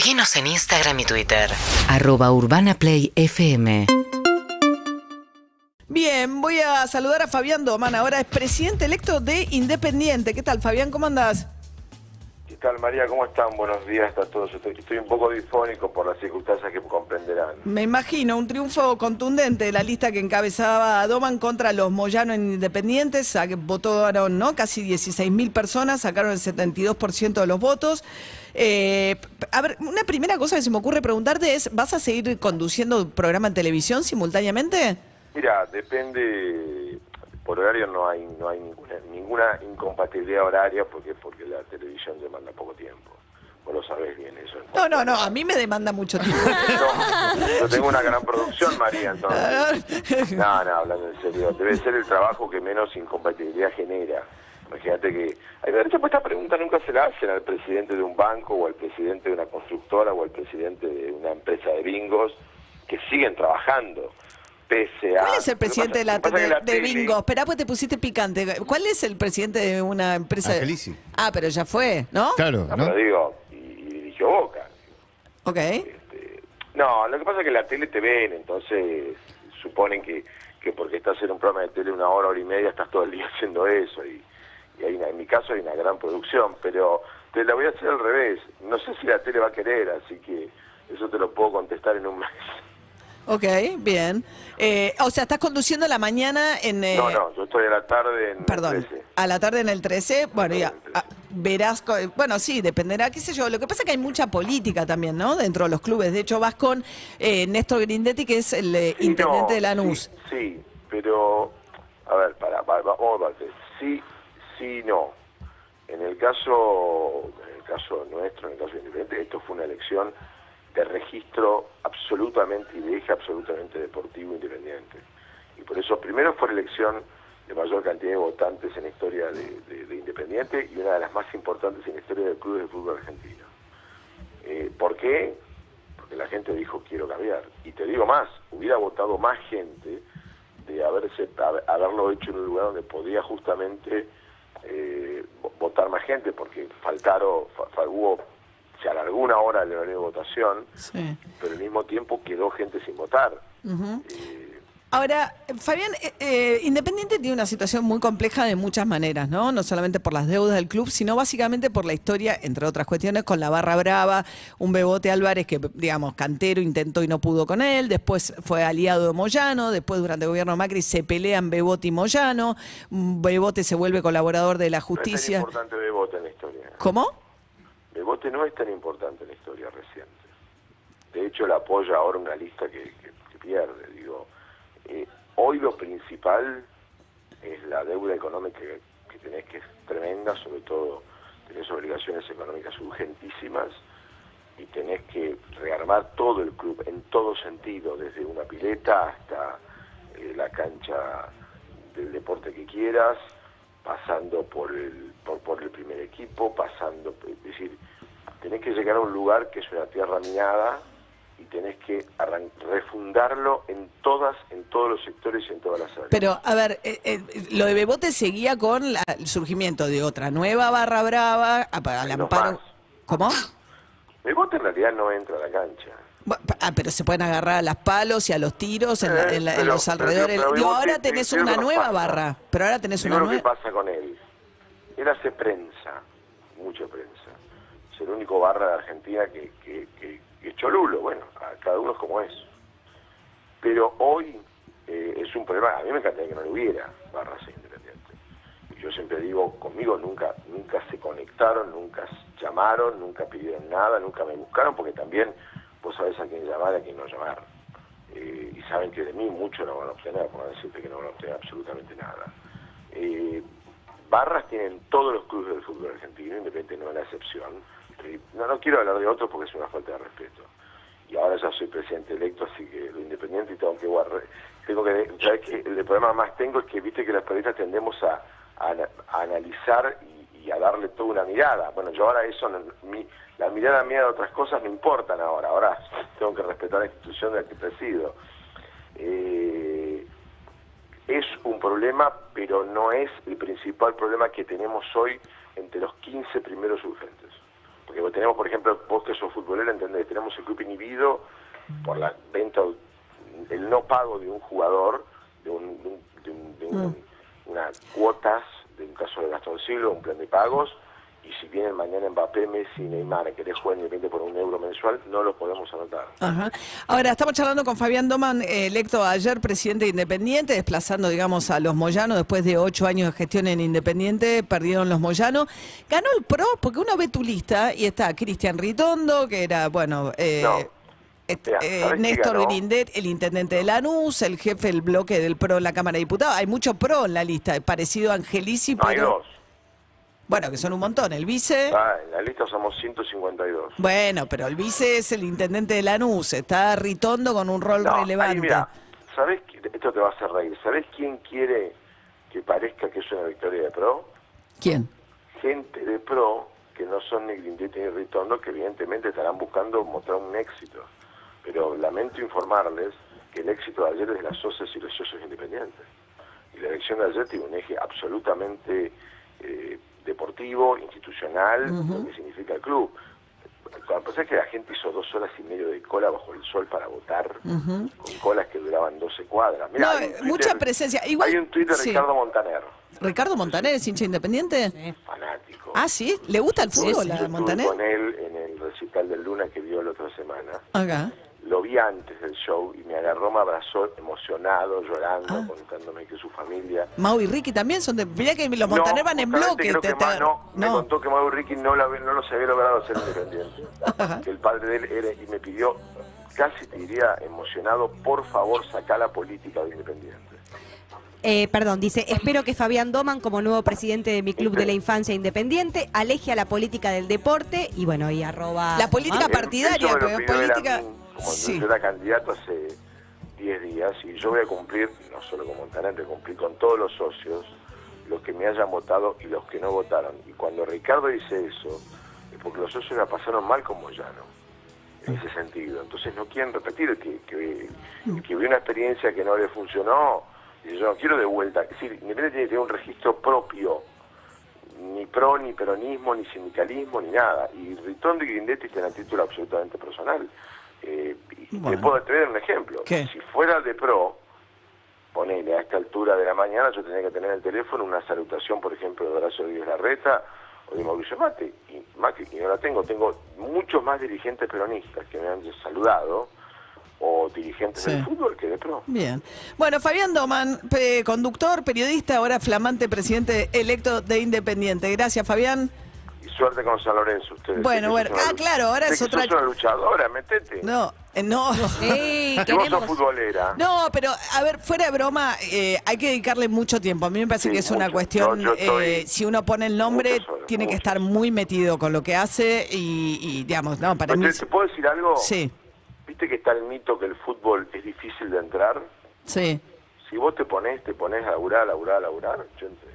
Seguinos en Instagram y Twitter. Arroba Urbana Play FM. Bien, voy a saludar a Fabián Doman, ahora es presidente electo de Independiente. ¿Qué tal, Fabián? ¿Cómo andás? ¿Qué tal, María? ¿Cómo están? Buenos días a todos. Estoy, estoy un poco difónico por las circunstancias que comprenderán. Me imagino un triunfo contundente de la lista que encabezaba Doman contra los Moyano en Independientes. Votaron ¿no? casi 16 mil personas, sacaron el 72% de los votos. Eh, a ver, una primera cosa que se me ocurre preguntarte es, ¿vas a seguir conduciendo programa en televisión simultáneamente? Mira, depende, por horario no hay no hay ninguna, ninguna incompatibilidad horaria porque porque la televisión demanda poco tiempo. Vos lo sabés bien eso. No, no, no, a mí me demanda mucho tiempo. No, yo tengo una gran producción, María, entonces. No, no, hablando en serio, debe ser el trabajo que menos incompatibilidad genera. Imagínate que, hecho, esta pregunta nunca se la hacen al presidente de un banco o al presidente de una constructora o al presidente de una empresa de bingos que siguen trabajando. ¿Cuál es el presidente de, la, de, Bingo? Esperá, pues te pusiste picante. ¿Cuál es el presidente de una empresa? Angelici. Ah, pero ya fue, ¿no? Claro. No, pero digo, y, dirigió Boca. Ok. Este, no, lo que pasa es que la tele te ven, entonces suponen que, que porque estás en un programa de tele una hora, hora y media, estás todo el día haciendo eso. Y, y hay en mi caso hay una gran producción, pero te la voy a hacer al revés. No sé si la tele va a querer, así que eso te lo puedo contestar en un mes. Ok, bien. Eh, o sea, estás conduciendo la mañana en... Eh, no, no, yo estoy a la tarde en perdón, el 13. a la tarde en el 13. Bueno, ya, verás, bueno, sí, dependerá, qué sé yo. Lo que pasa es que hay mucha política también, ¿no? Dentro de los clubes. De hecho, vas con eh, Néstor Grindetti, que es el intendente de Lanús. Sí, sí, pero, a ver, para, para, vamos a Sí, sí, no. En el caso, en el caso nuestro, en el caso de Independiente, esto fue una elección de registro absolutamente y de eje absolutamente deportivo independiente. Y por eso primero fue la elección de mayor cantidad de votantes en la historia de, Independiente y una de las más importantes en la historia del club de fútbol argentino. Eh, ¿Por qué? Porque la gente dijo quiero cambiar. Y te digo más, hubiera votado más gente de haberse haberlo hecho en un lugar donde podía justamente eh, votar más gente, porque faltaron, hubo se alargó una hora el horario de votación, pero al mismo tiempo quedó gente sin votar. Ahora, Fabián, eh, eh, Independiente tiene una situación muy compleja de muchas maneras, ¿no? No solamente por las deudas del club, sino básicamente por la historia, entre otras cuestiones, con la Barra Brava, un Bebote Álvarez que, digamos, cantero intentó y no pudo con él, después fue aliado de Moyano, después durante el gobierno Macri se pelean Bebote y Moyano, Bebote se vuelve colaborador de la justicia. es importante Bebote en la historia. ¿Cómo? Bebote no es tan importante en la historia reciente. De hecho, le apoya ahora una lista que, pierde. Digo, eh, hoy lo principal es la deuda económica que, tenés, que es tremenda, sobre todo tenés obligaciones económicas urgentísimas y tenés que rearmar todo el club en todo sentido, desde una pileta hasta eh, la cancha del deporte que quieras, pasando por el, por, el primer equipo, pasando, es decir, tenés que llegar a un lugar que es una tierra minada y tenés que refundarlo en todas, en todos los sectores y en todas las áreas. Pero, a ver, eh, eh, lo de Bebote seguía con el surgimiento de otra nueva barra brava, al amparo. ¿Cómo? Bebote en realidad no entra a la cancha. Ah, pero se pueden agarrar a las palos y a los tiros en, eh, los alrededores. ahora tenés una nueva barra, pero ahora tenés una nueva. ¿Qué pasa con él? Él hace prensa, mucha prensa. Es el único barra de Argentina que, que, que, cholulo. Bueno, a cada uno es como es. Pero hoy eh, es un problema. A mí me encantaría que no lo hubiera barras independientes. Yo siempre digo, conmigo nunca, nunca se conectaron, nunca llamaron, nunca pidieron nada, nunca me buscaron, porque también vos sabés a quién llamar y a quién no llamar. Eh, y saben que de mí mucho no van a obtener, por decirte que no van a obtener absolutamente nada. Eh, barras tienen todos los clubes del fútbol argentino, independientemente no es la excepción. No, no quiero hablar de otros porque es una falta de respeto. Y ahora ya soy presidente electo, así que lo independiente y tengo que guardar. Tengo que, ¿sabes que El problema más tengo es que viste que las periodistas tendemos a, analizar y, a darle toda una mirada. Bueno, yo ahora eso, mi, la mirada mía de otras cosas no importan ahora, ahora tengo que respetar la institución de la que presido. Eh, es un problema, pero no es el principal problema que tenemos hoy entre los 15 primeros urgentes. Porque tenemos, por ejemplo, vos que sos futbolero, entendés, tenemos el club inhibido por la venta, el no pago de un jugador, de, un, de, un- de un- de un- unas cuotas, de un caso de Gastón Silva, un plan de pagos, y si vienen mañana Mbappé, Messi, Neymar, querés jugar independiente por un euro mensual, no lo podemos anotar. Ajá. Ahora, estamos charlando con Fabián Doman, eh, electo ayer presidente de Independiente, desplazando, digamos, a los Moyanos después de ocho años de gestión en Independiente, perdieron los Moyanos. Ganó el PRO, porque uno ve tu lista y está Cristian Ritondo, que era, bueno, eh, No. eh, ¿sabés quién Néstor? Grindet, el intendente de Lanús, el jefe del bloque del PRO en la Cámara de Diputados. Hay mucho PRO en la lista, parecido a Angelici, No, hay pero... dos. Bueno, que son un montón. El vice... Ah, en la lista somos 152. Bueno, pero el vice es el intendente de Lanús, está Ritondo con un rol No, ahí, relevante. mira, ¿sabés? Esto te va a hacer reír. ¿Sabés quién quiere que parezca que es una victoria de pro? ¿Quién? Gente de pro que no son ni Grindetti ni Ritondo, que evidentemente estarán buscando mostrar un éxito. Pero lamento informarles que el éxito de ayer es de las socias y los socios independientes. Y la elección de ayer tiene un eje absolutamente eh, deportivo, institucional, lo que significa el club. Lo que pasa es que la gente hizo dos horas y medio de cola bajo el sol para votar, con colas que duraban 12 cuadras. Mirá, No, eh, Twitter- mucha presencia. Igual- hay un tuit de sí. Ricardo Montaner, ¿Ricardo Montaner es hincha independiente? fanático. Ah, sí. ¿Le gusta el fútbol Yo a estuve Montaner? con él en el recital del Luna que vio la otra semana. Acá. Lo vi antes del show y me agarró, me abrazó emocionado, llorando, Ah. contándome que su familia... Mau y Ricky también son de. Mirá que los Montaner van en bloque. creo te- que te- Ma- no, me no. contó que Mau Ricky no, la- no los había logrado hacer independiente. Que el padre de él era, y me pidió, casi te diría emocionado, por favor saca la política de Independiente. Eh, perdón, dice, espero que Fabián Doman, como nuevo presidente de mi club de la infancia independiente, aleje a la política del deporte y bueno, y arroba... La política ¿Ah? partidaria, pero política. Como Sí. yo era candidato hace 10 días y yo voy a cumplir, no solo con a cumplir con todos los socios, los que me hayan votado y los que no votaron. Y cuando Ricardo dice eso, es porque los socios la pasaron mal con Moyano, en ese sentido. Entonces no quieren repetir que, que, que una experiencia que no le funcionó y yo no quiero de vuelta. Es decir, Independiente tiene que tener un registro propio ni pro, ni peronismo, ni sindicalismo, ni nada. Y Ritondo y Grindetti tienen título absolutamente personal. Eh, y Bueno. te puedo tener un ejemplo. ¿Qué? Si fuera de pro, ponele a esta altura de la mañana, yo tenía que tener en el teléfono una salutación, por ejemplo, de Horacio Díaz Larreta o de Mauricio Mate. Y Macri, y no la tengo. Tengo muchos más dirigentes peronistas que me han saludado o dirigentes Sí. del fútbol que de pro. Bien. Bueno, Fabián Doman, conductor, periodista, ahora flamante presidente electo de Independiente. Gracias, Fabián. Suerte con San Lorenzo ustedes. Bueno, que bueno. Ah, claro, ahora es que otra- sos una luchadora, metete. No, eh, no. Ey, Si vos sos queremos... futbolera. No, pero a ver, fuera de broma, eh, hay que dedicarle mucho tiempo. A mí me parece Sí, que es una mucho. cuestión, Yo- yo estoy eh, si uno pone el nombre, tiene que estar muy metido con lo que hace y, y, digamos, no, para Pero mí... ¿Te, te puedo decir algo? Sí, ¿Viste que está el mito que el fútbol es difícil de entrar? sí. Si vos te pones, te pones a laburar, a laburar, a laburar, yo entré.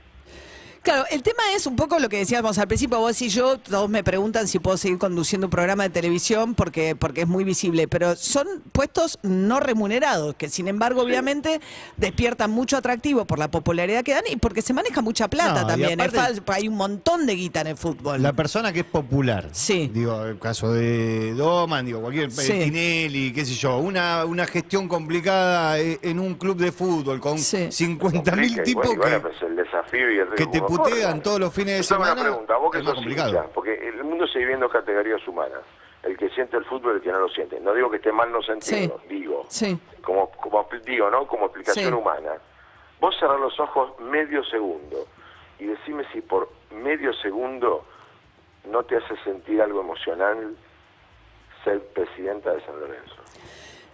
Claro, el tema es un poco lo que decíamos al principio, vos y yo, todos me preguntan si puedo seguir conduciendo un programa de televisión porque, porque es muy visible, pero son puestos no remunerados, que sin embargo obviamente despiertan mucho atractivo por la popularidad que dan y porque se maneja mucha plata No, también. Aparte- hay un montón de guita en el fútbol. La persona que es popular. Sí. Digo, el caso de Doman, digo, cualquier Sí. eh, Tinelli, qué sé yo, una, una gestión complicada eh, en un club de fútbol con Sí. 50 mil Complica, y tipos bueno, y bueno, que, pues el desafío y el que te riesgo putean todos los fines de semana. una pregunta, vos que es más sos complicado. hincha, porque el mundo se divide en dos categorías humanas. El que siente el fútbol y el que no lo siente. No digo que esté mal no sentirlo, digo. Sí. Como, como digo, ¿no? Como explicación Sí. humana. Vos cerrás los ojos medio segundo y decime si por medio segundo no te hace sentir algo emocional ser presidenta de San Lorenzo.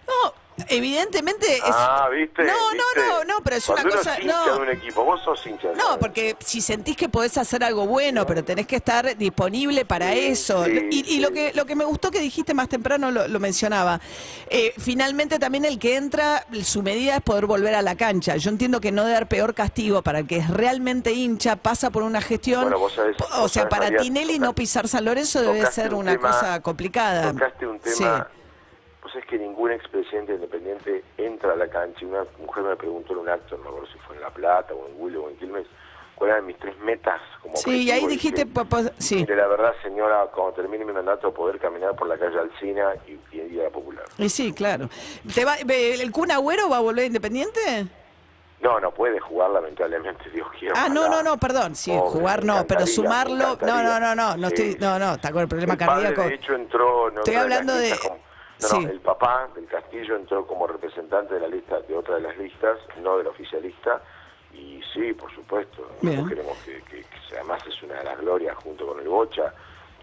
No, evidentemente es... Ah, ¿viste? No, ¿Viste? no, no, no, pero es Cuando una uno cosa... es hincha No. de un equipo, vos sos hincha No, porque si sentís que podés hacer algo bueno, pero tenés que estar disponible para Sí, eso. sí, y y sí. lo que lo que me gustó que dijiste más temprano lo, lo mencionaba. Eh, finalmente también el que entra, su medida es poder volver a la cancha. Yo entiendo que no debe dar peor castigo para el que es realmente hincha, pasa por una gestión. Bueno, vos sabés- o vos sea, sabés, para María, Tinelli no pisar San Lorenzo debe ser un una tema- cosa complicada. Tocaste un tema, Es que ningún expresidente independiente entra a la cancha. Una mujer me preguntó en un acto, no me acuerdo si fue en La Plata o en Willow o en Quilmes, cuáles eran mis tres metas como Sí, y ahí dijiste, dije, pa- pa- sí. Mire, la verdad, señora, cuando termine mi mandato, poder caminar por la calle Alcina y, y ir a la Popular. Y sí, claro. ¿Te va- ¿El Kun Agüero va a volver independiente? No, no puede jugar, lamentablemente, Dios quiera. Ah, no, no, no, perdón. Sí, Pobre, jugar no, pero sumarlo. No, no, no, no. No, Sí, estoy, no, no, está con el problema El padre, cardíaco. de hecho, entró... No Estoy hablando de- no, sí. no, el papá del Castillo entró como representante de la lista, de otra de las listas, no del oficialista, y sí, por supuesto, nosotros queremos que, que- que además es una de las glorias junto con el Bocha,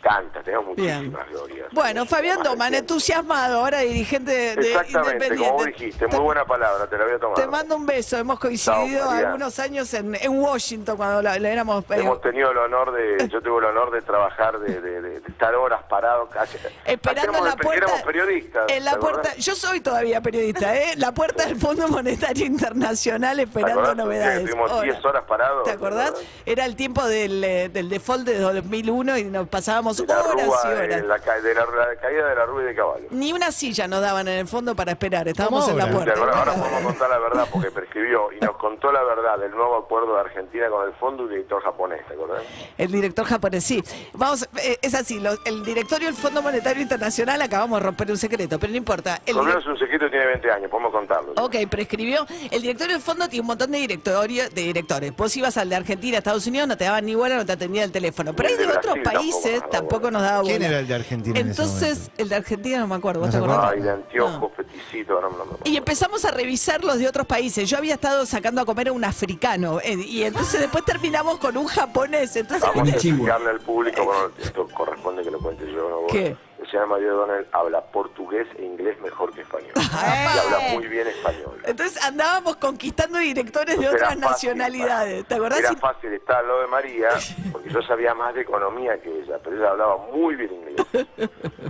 canta, tenemos Bien. muchísimas glorias. Bueno, Fabián Doman, entusiasmado, ahora dirigente de, de Exactamente, Independiente. como dijiste, muy buena palabra, te la voy a tomar. Te mando un beso. Hemos coincidido Chao, algunos años en, en Washington cuando la, la éramos. eh, Hemos tenido el honor de, yo tuve el honor de trabajar, de, de- de- de estar horas parados, casi, Esperando hacíamos la puerta. éramos periodistas. En la puerta. Yo soy todavía periodista, ¿eh? La puerta del Fondo Monetario Internacional ¿Te esperando novedades. Estuvimos Hola. 10 horas parados. ¿Te acordás? Era el tiempo del, eh, del default de 2001 y nos pasábamos De la, horas rúa, y de horas. la, ca- de la- la caída de la rúa y de caballo. Ni una silla nos daban en el fondo para esperar. Estábamos ¿Cómo en la ahora? ¿Te puerta. acordás? Ahora podemos contar la verdad porque prescribió y nos contó la verdad del nuevo acuerdo de Argentina con el fondo y el director japonés, ¿te acordás? El director japonés, sí. Vamos, eh, es así, lo- el directorio del Fondo Monetario Internacional acabamos de romper un secreto, pero no importa. El es un secreto tiene 20 años, podemos contarlo. Ok, prescribió. El directorio del fondo tiene un montón de directorio, de directores. Vos ibas al de Argentina, Estados Unidos, no te daban ni bola, no te atendía el teléfono. Pero hay de otros países, tampoco tampoco, nos daba bola. ¿Quién era el de Argentina en ese Entonces, momento? el de Argentina no me acuerdo, ¿vos ¿No te acordás? Ay, de anteojos, No. peticito, ahora no me acuerdo. Y empezamos a revisar los de otros países. Yo había estado sacando a comer a un africano. eh, y entonces después terminamos con un japonés. Entonces, Vamos a explicarle al público, bueno, esto corresponde que lo cuente yo. ¿no? ¿Qué? Señor Mario Donel habla portugués e inglés mejor que español. Y habla muy bien español. entonces andábamos conquistando directores de otras fácil, nacionalidades. ¿Te acordás? Era fácil estar al lado de María, porque yo sabía más de economía que ella, pero ella hablaba muy bien inglés.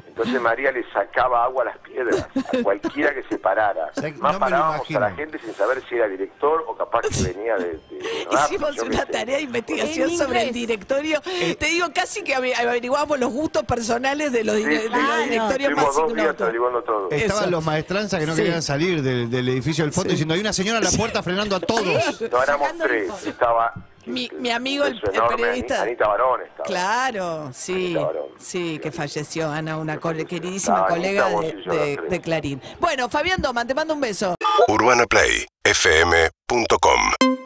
Entonces María le sacaba agua a las piedras, a cualquiera que se parara. O sea, que Más no parábamos a la gente sin saber si era director o capaz que venía de, de, de Hicimos una tarea de investigación sobre el directorio. Te digo, casi que ave- averiguamos los gustos personales de los, sí, más dos días averiguando todo. Estaban Eso. los maestranzas que no Sí. querían salir del, del edificio del fondo diciendo hay una señora a la puerta frenando a todos. No, éramos tres. Estaba Mi- mi amigo, el- periodista. Anita Barón estaba. Claro, sí, Barón. sí, que falleció Ana, una queridísima colega de Clarín. Bueno, Fabián Doman, te mando un beso. UrbanaPlayFM.com